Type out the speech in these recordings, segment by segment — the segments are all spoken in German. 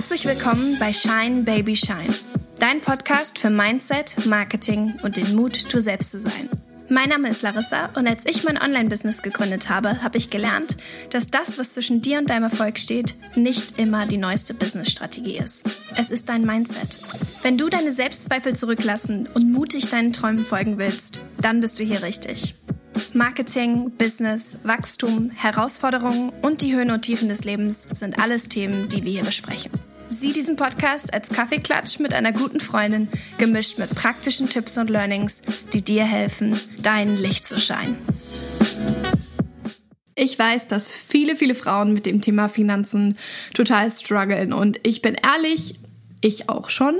Herzlich willkommen bei Shine Baby Shine, dein Podcast für Mindset, Marketing und den Mut, du selbst zu sein. Mein Name ist Larissa und als ich mein Online-Business gegründet habe, habe ich gelernt, dass das, was zwischen dir und deinem Erfolg steht, nicht immer die neueste Business-Strategie ist. Es ist dein Mindset. Wenn du deine Selbstzweifel zurücklassen und mutig deinen Träumen folgen willst, dann bist du hier richtig. Marketing, Business, Wachstum, Herausforderungen und die Höhen und Tiefen des Lebens sind alles Themen, die wir hier besprechen. Sieh diesen Podcast als Kaffeeklatsch mit einer guten Freundin, gemischt mit praktischen Tipps und Learnings, die dir helfen, dein Licht zu scheinen. Ich weiß, dass viele, viele Frauen mit dem Thema Finanzen total strugglen und ich bin ehrlich, ich auch schon.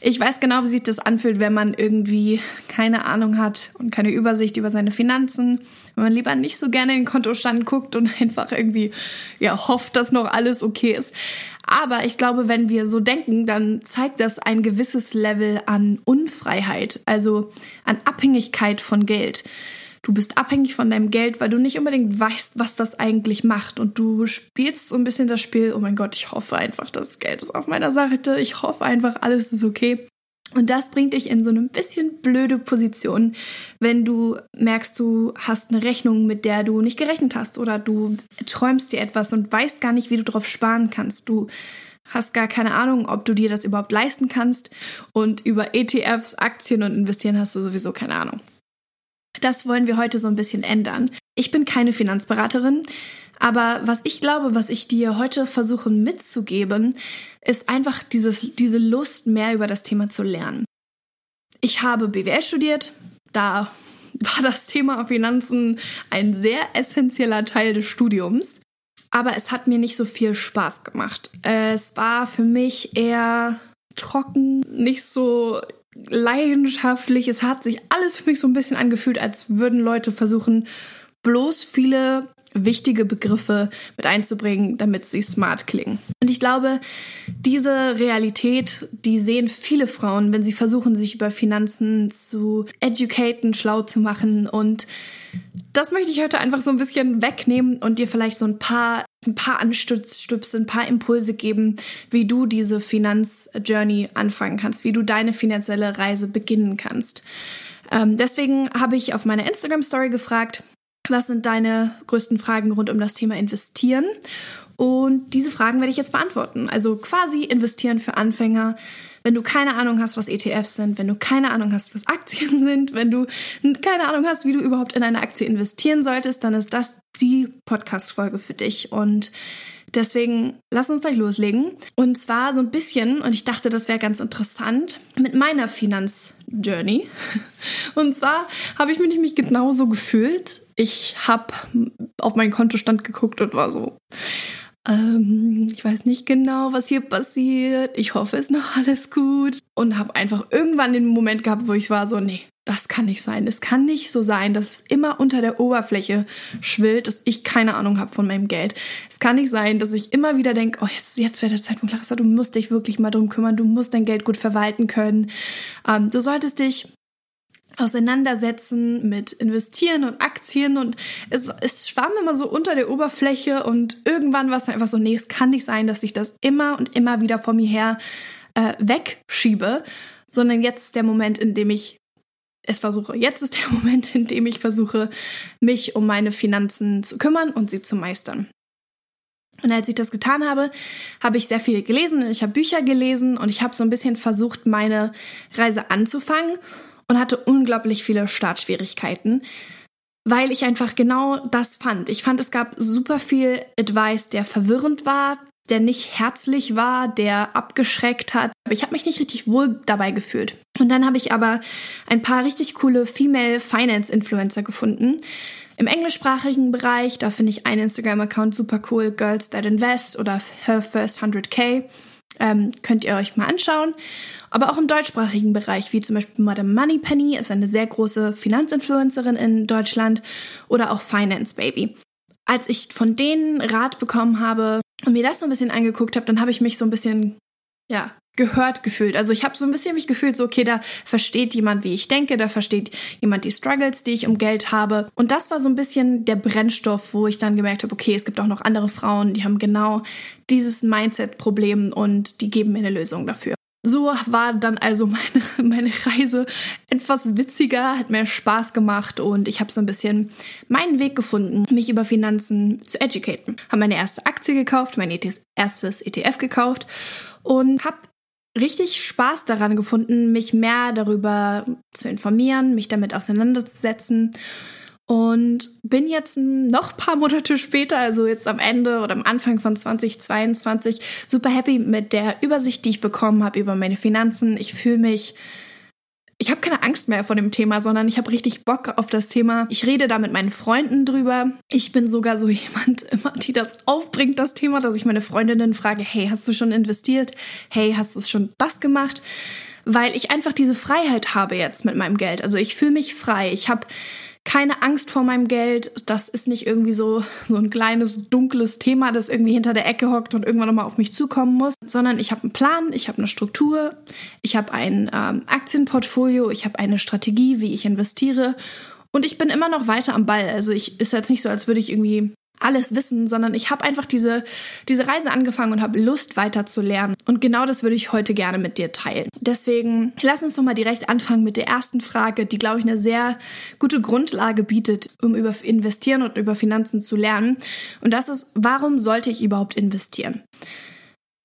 Ich weiß genau, wie sich das anfühlt, wenn man irgendwie keine Ahnung hat und keine Übersicht über seine Finanzen, wenn man lieber nicht so gerne in den Kontostand guckt und einfach irgendwie ja hofft, dass noch alles okay ist. Aber ich glaube, wenn wir so denken, dann zeigt das ein gewisses Level an Unfreiheit, also an Abhängigkeit von Geld. Du bist abhängig von deinem Geld, weil du nicht unbedingt weißt, was das eigentlich macht. Und du spielst so ein bisschen das Spiel, oh mein Gott, ich hoffe einfach, das Geld ist auf meiner Seite. Ich hoffe einfach, alles ist okay. Und das bringt dich in so eine bisschen blöde Position, wenn du merkst, du hast eine Rechnung, mit der du nicht gerechnet hast oder du träumst dir etwas und weißt gar nicht, wie du drauf sparen kannst. Du hast gar keine Ahnung, ob du dir das überhaupt leisten kannst und über ETFs, Aktien und investieren hast du sowieso keine Ahnung. Das wollen wir heute so ein bisschen ändern. Ich bin keine Finanzberaterin, aber was ich glaube, was ich dir heute versuche mitzugeben, ist einfach dieses, diese Lust, mehr über das Thema zu lernen. Ich habe BWL studiert, da war das Thema Finanzen ein sehr essentieller Teil des Studiums. Aber es hat mir nicht so viel Spaß gemacht. Es war für mich eher trocken, nicht so leidenschaftlich. Es hat sich alles für mich so ein bisschen angefühlt, als würden Leute versuchen, bloß viele wichtige Begriffe mit einzubringen, damit sie smart klingen. Und ich glaube, diese Realität, die sehen viele Frauen, wenn sie versuchen, sich über Finanzen zu educaten, schlau zu machen. Und das möchte ich heute einfach so ein bisschen wegnehmen und dir vielleicht so ein paar ein paar Anstütze, ein paar Impulse geben, wie du diese Finanzjourney anfangen kannst, wie du deine finanzielle Reise beginnen kannst. Ähm, deswegen habe ich auf meiner Instagram-Story gefragt, was sind deine größten Fragen rund um das Thema Investieren? Und diese Fragen werde ich jetzt beantworten. Also quasi investieren für Anfänger. Wenn du keine Ahnung hast, was ETFs sind, wenn du keine Ahnung hast, was Aktien sind, wenn du keine Ahnung hast, wie du überhaupt in eine Aktie investieren solltest, dann ist das die Podcast-Folge für dich. Und Deswegen lass uns gleich loslegen. Und zwar so ein bisschen, und ich dachte, das wäre ganz interessant, mit meiner Finanzjourney. Und zwar habe ich mich nämlich genauso gefühlt. Ich habe auf meinen Kontostand geguckt und war so, ähm, ich weiß nicht genau, was hier passiert. Ich hoffe, es ist noch alles gut. Und habe einfach irgendwann den Moment gehabt, wo ich war so, nee, das kann nicht sein. Es kann nicht so sein, dass es immer unter der Oberfläche schwillt, dass ich keine Ahnung habe von meinem Geld. Es kann nicht sein, dass ich immer wieder denke, oh, jetzt, jetzt wäre der Zeitpunkt, Larissa, du musst dich wirklich mal drum kümmern, du musst dein Geld gut verwalten können. Ähm, du solltest dich auseinandersetzen mit Investieren und Aktien und es, es schwamm immer so unter der Oberfläche und irgendwann war es dann einfach so, nee, es kann nicht sein, dass ich das immer und immer wieder vor mir her äh, wegschiebe, sondern jetzt ist der Moment, in dem ich es versuche. Jetzt ist der Moment, in dem ich versuche, mich um meine Finanzen zu kümmern und sie zu meistern. Und als ich das getan habe, habe ich sehr viel gelesen, ich habe Bücher gelesen und ich habe so ein bisschen versucht, meine Reise anzufangen und hatte unglaublich viele Startschwierigkeiten, weil ich einfach genau das fand. Ich fand, es gab super viel Advice, der verwirrend war, der nicht herzlich war, der abgeschreckt hat. Ich habe mich nicht richtig wohl dabei gefühlt. Und dann habe ich aber ein paar richtig coole Female Finance Influencer gefunden. Im englischsprachigen Bereich, da finde ich einen Instagram-Account super cool, Girls That Invest oder Her First 100k. Ähm, könnt ihr euch mal anschauen. Aber auch im deutschsprachigen Bereich, wie zum Beispiel Madame Moneypenny ist eine sehr große Finanzinfluencerin in Deutschland oder auch Finance Baby. Als ich von denen Rat bekommen habe und mir das so ein bisschen angeguckt habe, dann habe ich mich so ein bisschen ja, gehört gefühlt. Also ich habe so ein bisschen mich gefühlt, so okay, da versteht jemand, wie ich denke, da versteht jemand die Struggles, die ich um Geld habe. Und das war so ein bisschen der Brennstoff, wo ich dann gemerkt habe, okay, es gibt auch noch andere Frauen, die haben genau dieses Mindset-Problem und die geben mir eine Lösung dafür. So war dann also meine, meine Reise etwas witziger, hat mehr Spaß gemacht und ich habe so ein bisschen meinen Weg gefunden, mich über Finanzen zu educaten. Habe meine erste Aktie gekauft, mein erstes ETF gekauft und habe richtig Spaß daran gefunden, mich mehr darüber zu informieren, mich damit auseinanderzusetzen und bin jetzt noch paar Monate später, also jetzt am Ende oder am Anfang von 2022, super happy mit der Übersicht, die ich bekommen habe über meine Finanzen. Ich fühle mich ich habe keine Angst mehr vor dem Thema, sondern ich habe richtig Bock auf das Thema. Ich rede da mit meinen Freunden drüber. Ich bin sogar so jemand immer, die das aufbringt, das Thema, dass ich meine Freundinnen frage, hey, hast du schon investiert? Hey, hast du schon das gemacht? Weil ich einfach diese Freiheit habe jetzt mit meinem Geld. Also ich fühle mich frei. Ich habe keine Angst vor meinem Geld. Das ist nicht irgendwie so, so ein kleines, dunkles Thema, das irgendwie hinter der Ecke hockt und irgendwann nochmal auf mich zukommen muss, sondern ich habe einen Plan, ich habe eine Struktur, ich habe ein ähm, Aktienportfolio, ich habe eine Strategie, wie ich investiere und ich bin immer noch weiter am Ball. Also ich ist jetzt nicht so, als würde ich irgendwie alles wissen, sondern ich habe einfach diese, diese Reise angefangen und habe Lust weiter zu lernen. Und genau das würde ich heute gerne mit dir teilen. Deswegen lass uns doch mal direkt anfangen mit der ersten Frage, die, glaube ich, eine sehr gute Grundlage bietet, um über Investieren und über Finanzen zu lernen. Und das ist, warum sollte ich überhaupt investieren?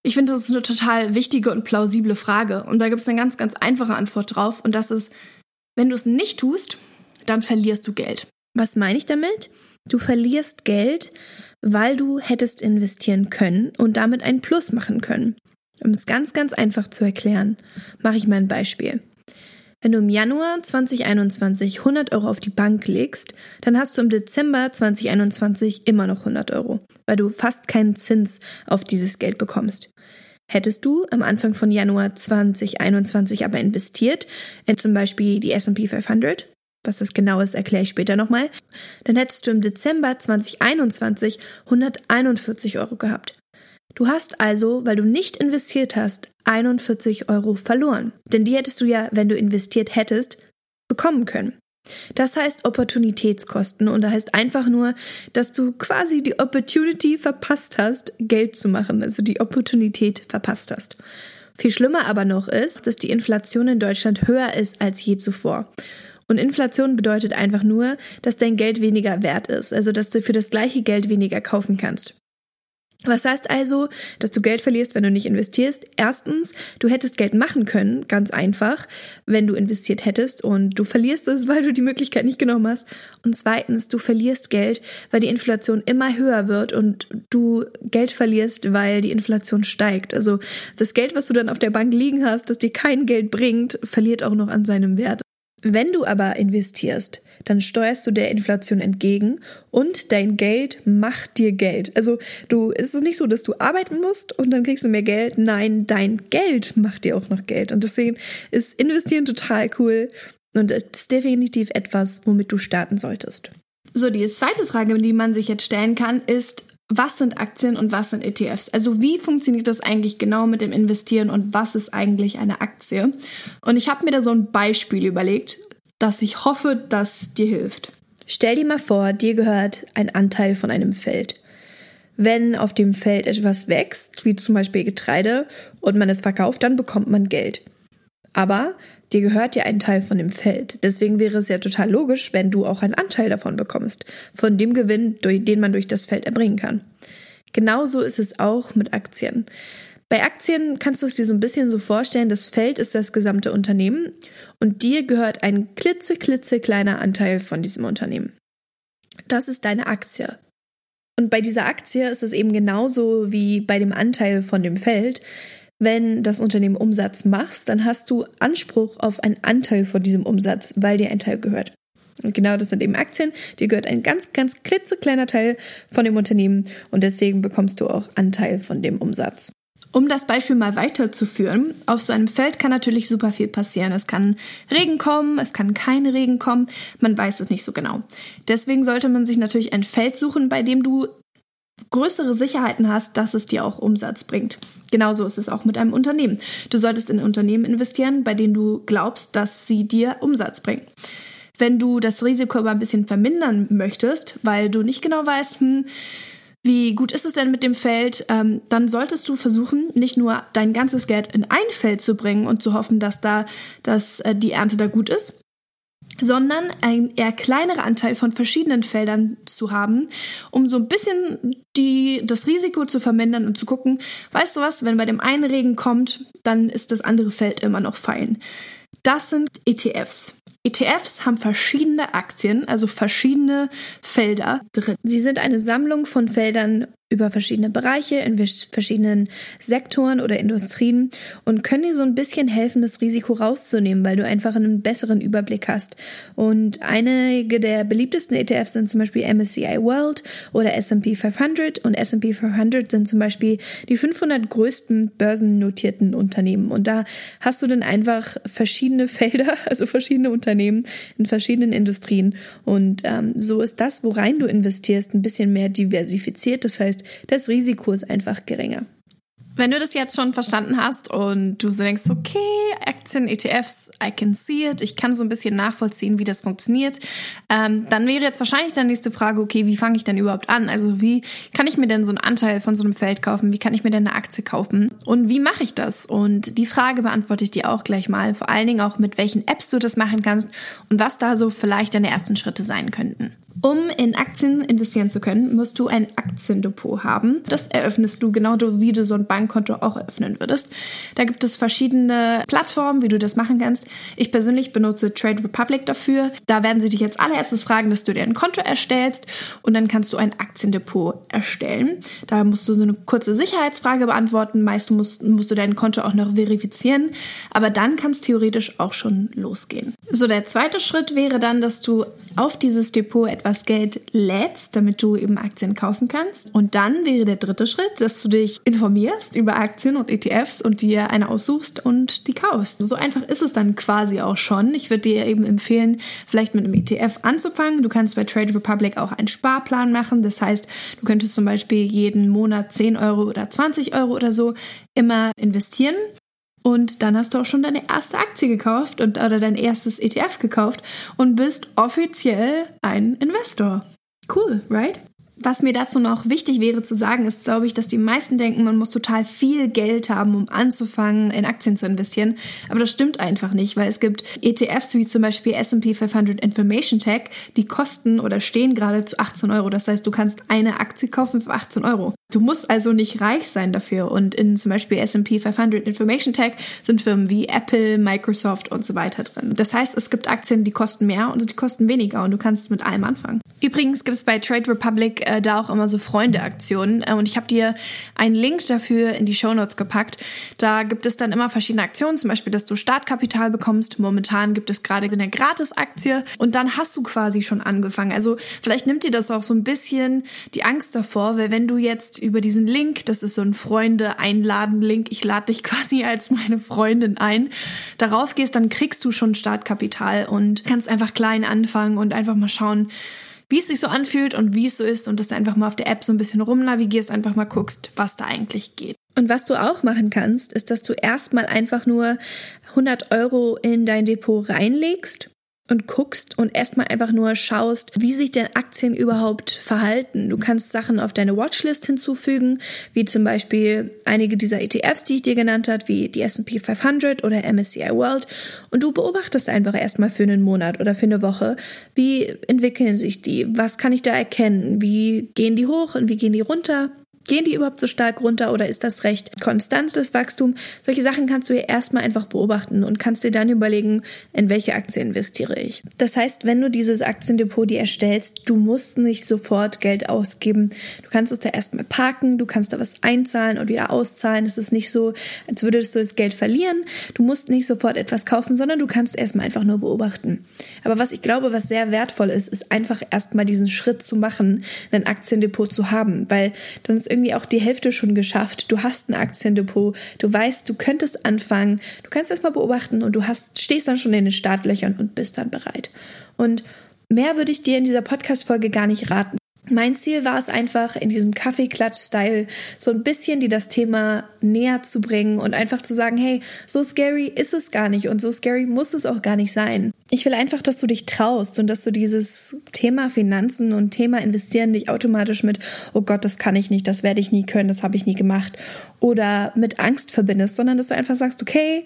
Ich finde, das ist eine total wichtige und plausible Frage. Und da gibt es eine ganz, ganz einfache Antwort drauf. Und das ist, wenn du es nicht tust, dann verlierst du Geld. Was meine ich damit? Du verlierst Geld, weil du hättest investieren können und damit ein Plus machen können. Um es ganz, ganz einfach zu erklären, mache ich mal ein Beispiel. Wenn du im Januar 2021 100 Euro auf die Bank legst, dann hast du im Dezember 2021 immer noch 100 Euro, weil du fast keinen Zins auf dieses Geld bekommst. Hättest du am Anfang von Januar 2021 aber investiert in zum Beispiel die S&P 500, was das genau ist, erkläre ich später nochmal, dann hättest du im Dezember 2021 141 Euro gehabt. Du hast also, weil du nicht investiert hast, 41 Euro verloren. Denn die hättest du ja, wenn du investiert hättest, bekommen können. Das heißt Opportunitätskosten und da heißt einfach nur, dass du quasi die Opportunity verpasst hast, Geld zu machen, also die Opportunität verpasst hast. Viel schlimmer aber noch ist, dass die Inflation in Deutschland höher ist als je zuvor. Und Inflation bedeutet einfach nur, dass dein Geld weniger wert ist, also dass du für das gleiche Geld weniger kaufen kannst. Was heißt also, dass du Geld verlierst, wenn du nicht investierst? Erstens, du hättest Geld machen können, ganz einfach, wenn du investiert hättest und du verlierst es, weil du die Möglichkeit nicht genommen hast. Und zweitens, du verlierst Geld, weil die Inflation immer höher wird und du Geld verlierst, weil die Inflation steigt. Also das Geld, was du dann auf der Bank liegen hast, das dir kein Geld bringt, verliert auch noch an seinem Wert. Wenn du aber investierst, dann steuerst du der Inflation entgegen und dein Geld macht dir Geld. Also du ist es nicht so, dass du arbeiten musst und dann kriegst du mehr Geld. Nein, dein Geld macht dir auch noch Geld. Und deswegen ist investieren total cool und ist definitiv etwas, womit du starten solltest. So, die zweite Frage, die man sich jetzt stellen kann, ist, was sind Aktien und was sind ETFs? Also wie funktioniert das eigentlich genau mit dem Investieren und was ist eigentlich eine Aktie? Und ich habe mir da so ein Beispiel überlegt, das ich hoffe, dass dir hilft. Stell dir mal vor, dir gehört ein Anteil von einem Feld. Wenn auf dem Feld etwas wächst, wie zum Beispiel Getreide, und man es verkauft, dann bekommt man Geld. Aber dir gehört ja ein Teil von dem Feld. Deswegen wäre es ja total logisch, wenn du auch einen Anteil davon bekommst, von dem Gewinn, den man durch das Feld erbringen kann. Genauso ist es auch mit Aktien. Bei Aktien kannst du es dir so ein bisschen so vorstellen, das Feld ist das gesamte Unternehmen und dir gehört ein klitze, klitze kleiner Anteil von diesem Unternehmen. Das ist deine Aktie. Und bei dieser Aktie ist es eben genauso wie bei dem Anteil von dem Feld wenn das Unternehmen Umsatz machst, dann hast du Anspruch auf einen Anteil von diesem Umsatz, weil dir ein Teil gehört. Und genau das sind eben Aktien. Dir gehört ein ganz, ganz klitzekleiner Teil von dem Unternehmen und deswegen bekommst du auch Anteil von dem Umsatz. Um das Beispiel mal weiterzuführen, auf so einem Feld kann natürlich super viel passieren. Es kann Regen kommen, es kann kein Regen kommen, man weiß es nicht so genau. Deswegen sollte man sich natürlich ein Feld suchen, bei dem du größere Sicherheiten hast, dass es dir auch Umsatz bringt. Genauso ist es auch mit einem Unternehmen. Du solltest in Unternehmen investieren, bei denen du glaubst, dass sie dir Umsatz bringen. Wenn du das Risiko aber ein bisschen vermindern möchtest, weil du nicht genau weißt, hm, wie gut ist es denn mit dem Feld, ähm, dann solltest du versuchen, nicht nur dein ganzes Geld in ein Feld zu bringen und zu hoffen, dass da dass, äh, die Ernte da gut ist, sondern ein eher kleinerer Anteil von verschiedenen Feldern zu haben, um so ein bisschen die, das Risiko zu vermindern und zu gucken, weißt du was, wenn bei dem einen Regen kommt, dann ist das andere Feld immer noch fein. Das sind ETFs. ETFs haben verschiedene Aktien, also verschiedene Felder drin. Sie sind eine Sammlung von Feldern über verschiedene Bereiche, in verschiedenen Sektoren oder Industrien und können dir so ein bisschen helfen, das Risiko rauszunehmen, weil du einfach einen besseren Überblick hast. Und einige der beliebtesten ETFs sind zum Beispiel MSCI World oder S&P 500 und S&P 500 sind zum Beispiel die 500 größten börsennotierten Unternehmen. Und da hast du dann einfach verschiedene Felder, also verschiedene Unternehmen in verschiedenen Industrien. Und ähm, so ist das, worein du investierst, ein bisschen mehr diversifiziert. Das heißt, das Risiko ist einfach geringer. Wenn du das jetzt schon verstanden hast und du so denkst, okay, Aktien, ETFs, I can see it, ich kann so ein bisschen nachvollziehen, wie das funktioniert, ähm, dann wäre jetzt wahrscheinlich deine nächste Frage, okay, wie fange ich denn überhaupt an? Also wie kann ich mir denn so einen Anteil von so einem Feld kaufen? Wie kann ich mir denn eine Aktie kaufen? Und wie mache ich das? Und die Frage beantworte ich dir auch gleich mal. Vor allen Dingen auch, mit welchen Apps du das machen kannst und was da so vielleicht deine ersten Schritte sein könnten. Um in Aktien investieren zu können, musst du ein Aktiendepot haben. Das eröffnest du genau wie du so ein Bankkonto auch eröffnen würdest. Da gibt es verschiedene Plattformen, wie du das machen kannst. Ich persönlich benutze Trade Republic dafür. Da werden sie dich jetzt allererstes fragen, dass du dir ein Konto erstellst und dann kannst du ein Aktiendepot erstellen. Da musst du so eine kurze Sicherheitsfrage beantworten. Meist musst, musst du dein Konto auch noch verifizieren. Aber dann kann es theoretisch auch schon losgehen. So, der zweite Schritt wäre dann, dass du auf dieses Depot etwas Geld lädst, damit du eben Aktien kaufen kannst. Und dann wäre der dritte Schritt, dass du dich informierst über Aktien und ETFs und dir eine aussuchst und die kaufst. So einfach ist es dann quasi auch schon. Ich würde dir eben empfehlen, vielleicht mit einem ETF anzufangen. Du kannst bei Trade Republic auch einen Sparplan machen. Das heißt, du könntest zum Beispiel jeden Monat 10 Euro oder 20 Euro oder so immer investieren und dann hast du auch schon deine erste Aktie gekauft und oder dein erstes ETF gekauft und bist offiziell ein Investor. Cool, right? Was mir dazu noch wichtig wäre zu sagen, ist, glaube ich, dass die meisten denken, man muss total viel Geld haben, um anzufangen, in Aktien zu investieren. Aber das stimmt einfach nicht, weil es gibt ETFs wie zum Beispiel S&P 500 Information Tech, die kosten oder stehen gerade zu 18 Euro. Das heißt, du kannst eine Aktie kaufen für 18 Euro. Du musst also nicht reich sein dafür. Und in zum Beispiel S&P 500 Information Tech sind Firmen wie Apple, Microsoft und so weiter drin. Das heißt, es gibt Aktien, die kosten mehr und die kosten weniger und du kannst mit allem anfangen. Übrigens gibt es bei Trade Republic äh, da auch immer so Freunde-Aktionen äh, und ich habe dir einen Link dafür in die Show Notes gepackt. Da gibt es dann immer verschiedene Aktionen, zum Beispiel, dass du Startkapital bekommst. Momentan gibt es gerade eine Gratis-Aktie und dann hast du quasi schon angefangen. Also vielleicht nimmt dir das auch so ein bisschen die Angst davor, weil wenn du jetzt über diesen Link, das ist so ein Freunde-Einladen-Link, ich lade dich quasi als meine Freundin ein, darauf gehst, dann kriegst du schon Startkapital und kannst einfach klein anfangen und einfach mal schauen, wie es sich so anfühlt und wie es so ist und dass du einfach mal auf der App so ein bisschen rumnavigierst, einfach mal guckst, was da eigentlich geht. Und was du auch machen kannst, ist, dass du erstmal einfach nur 100 Euro in dein Depot reinlegst und guckst und erstmal einfach nur schaust, wie sich denn Aktien überhaupt verhalten. Du kannst Sachen auf deine Watchlist hinzufügen, wie zum Beispiel einige dieser ETFs, die ich dir genannt habe, wie die S&P 500 oder MSCI World. Und du beobachtest einfach erstmal für einen Monat oder für eine Woche, wie entwickeln sich die, was kann ich da erkennen, wie gehen die hoch und wie gehen die runter Gehen die überhaupt so stark runter oder ist das recht konstant, das Wachstum? Solche Sachen kannst du ja erstmal einfach beobachten und kannst dir dann überlegen, in welche Aktie investiere ich. Das heißt, wenn du dieses Aktiendepot dir erstellst, du musst nicht sofort Geld ausgeben. Du kannst es da erstmal parken, du kannst da was einzahlen und wieder auszahlen. Es ist nicht so, als würdest du das Geld verlieren. Du musst nicht sofort etwas kaufen, sondern du kannst erstmal einfach nur beobachten. Aber was ich glaube, was sehr wertvoll ist, ist einfach erstmal diesen Schritt zu machen, ein Aktiendepot zu haben, weil dann ist irgendwie auch die Hälfte schon geschafft. Du hast ein Aktiendepot, du weißt, du könntest anfangen, du kannst erstmal beobachten und du hast, stehst dann schon in den Startlöchern und bist dann bereit. Und mehr würde ich dir in dieser Podcast-Folge gar nicht raten. Mein Ziel war es einfach, in diesem Kaffeeklatsch-Style so ein bisschen die das Thema näher zu bringen und einfach zu sagen, hey, so scary ist es gar nicht und so scary muss es auch gar nicht sein. Ich will einfach, dass du dich traust und dass du dieses Thema Finanzen und Thema Investieren nicht automatisch mit, oh Gott, das kann ich nicht, das werde ich nie können, das habe ich nie gemacht oder mit Angst verbindest, sondern dass du einfach sagst, okay,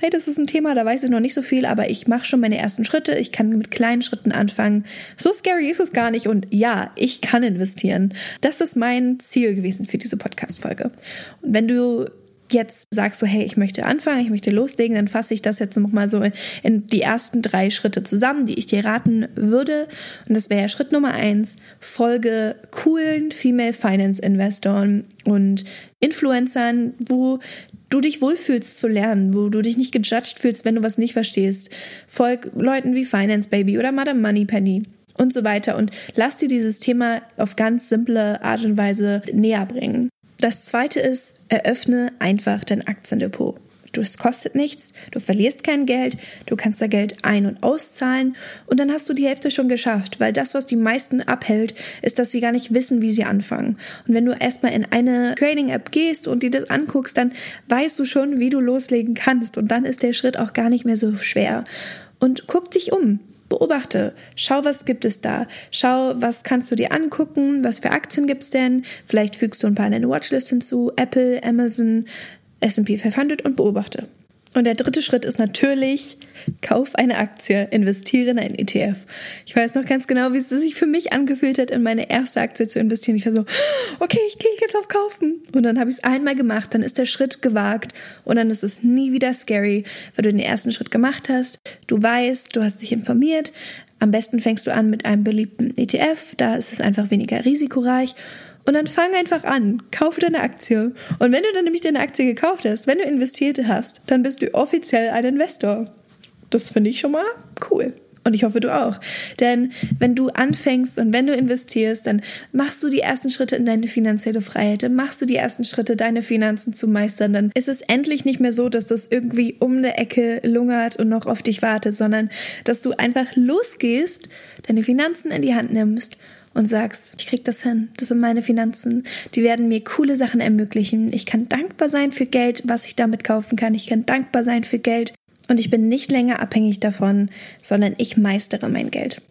hey, das ist ein Thema, da weiß ich noch nicht so viel, aber ich mache schon meine ersten Schritte, ich kann mit kleinen Schritten anfangen. So scary ist es gar nicht und ja, ich kann investieren. Das ist mein Ziel gewesen für diese Podcast-Folge. Und wenn du jetzt sagst du, hey, ich möchte anfangen, ich möchte loslegen, dann fasse ich das jetzt nochmal so in die ersten drei Schritte zusammen, die ich dir raten würde. Und das wäre Schritt Nummer eins, folge coolen Female Finance Investoren und Influencern, wo du dich wohlfühlst zu lernen, wo du dich nicht gejudged fühlst, wenn du was nicht verstehst. Folg Leuten wie Finance Baby oder Madame Moneypenny und so weiter und lass dir dieses Thema auf ganz simple Art und Weise näher bringen. Das zweite ist, eröffne einfach dein Aktiendepot. Es kostet nichts, du verlierst kein Geld, du kannst da Geld ein- und auszahlen und dann hast du die Hälfte schon geschafft, weil das, was die meisten abhält, ist, dass sie gar nicht wissen, wie sie anfangen. Und wenn du erstmal in eine Trading-App gehst und dir das anguckst, dann weißt du schon, wie du loslegen kannst und dann ist der Schritt auch gar nicht mehr so schwer. Und guck dich um. Beobachte, schau, was gibt es da. Schau, was kannst du dir angucken, was für Aktien gibt's denn. Vielleicht fügst du ein paar in deine Watchlist hinzu, Apple, Amazon, S&P 500 und beobachte. Und der dritte Schritt ist natürlich, kauf eine Aktie, investiere in einen ETF. Ich weiß noch ganz genau, wie es sich für mich angefühlt hat, in meine erste Aktie zu investieren. Ich war so, okay, ich klicke jetzt auf Kaufen. Und dann habe ich es einmal gemacht, dann ist der Schritt gewagt und dann ist es nie wieder scary, weil du den ersten Schritt gemacht hast. Du weißt, du hast dich informiert. Am besten fängst du an mit einem beliebten ETF, da ist es einfach weniger risikoreich und dann fang einfach an, kaufe deine Aktie. Und wenn du dann nämlich deine Aktie gekauft hast, wenn du investiert hast, dann bist du offiziell ein Investor. Das finde ich schon mal cool. Und ich hoffe, du auch. Denn wenn du anfängst und wenn du investierst, dann machst du die ersten Schritte in deine finanzielle Freiheit, dann machst du die ersten Schritte, deine Finanzen zu meistern. Dann ist es endlich nicht mehr so, dass das irgendwie um eine Ecke lungert und noch auf dich wartet, sondern dass du einfach losgehst, deine Finanzen in die Hand nimmst und sagst, ich krieg das hin, das sind meine Finanzen, die werden mir coole Sachen ermöglichen. Ich kann dankbar sein für Geld, was ich damit kaufen kann. Ich kann dankbar sein für Geld und ich bin nicht länger abhängig davon, sondern ich meistere mein Geld.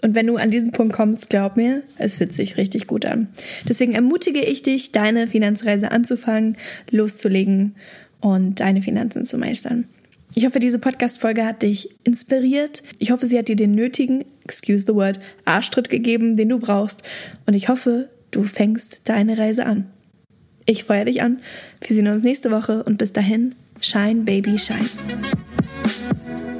Und wenn du an diesen Punkt kommst, glaub mir, es fühlt sich richtig gut an. Deswegen ermutige ich dich, deine Finanzreise anzufangen, loszulegen und deine Finanzen zu meistern. Ich hoffe, diese Podcast-Folge hat dich inspiriert. Ich hoffe, sie hat dir den nötigen, excuse the word, Arschtritt gegeben, den du brauchst. Und ich hoffe, du fängst deine Reise an. Ich feuer dich an. Wir sehen uns nächste Woche und bis dahin, shine, baby, shine.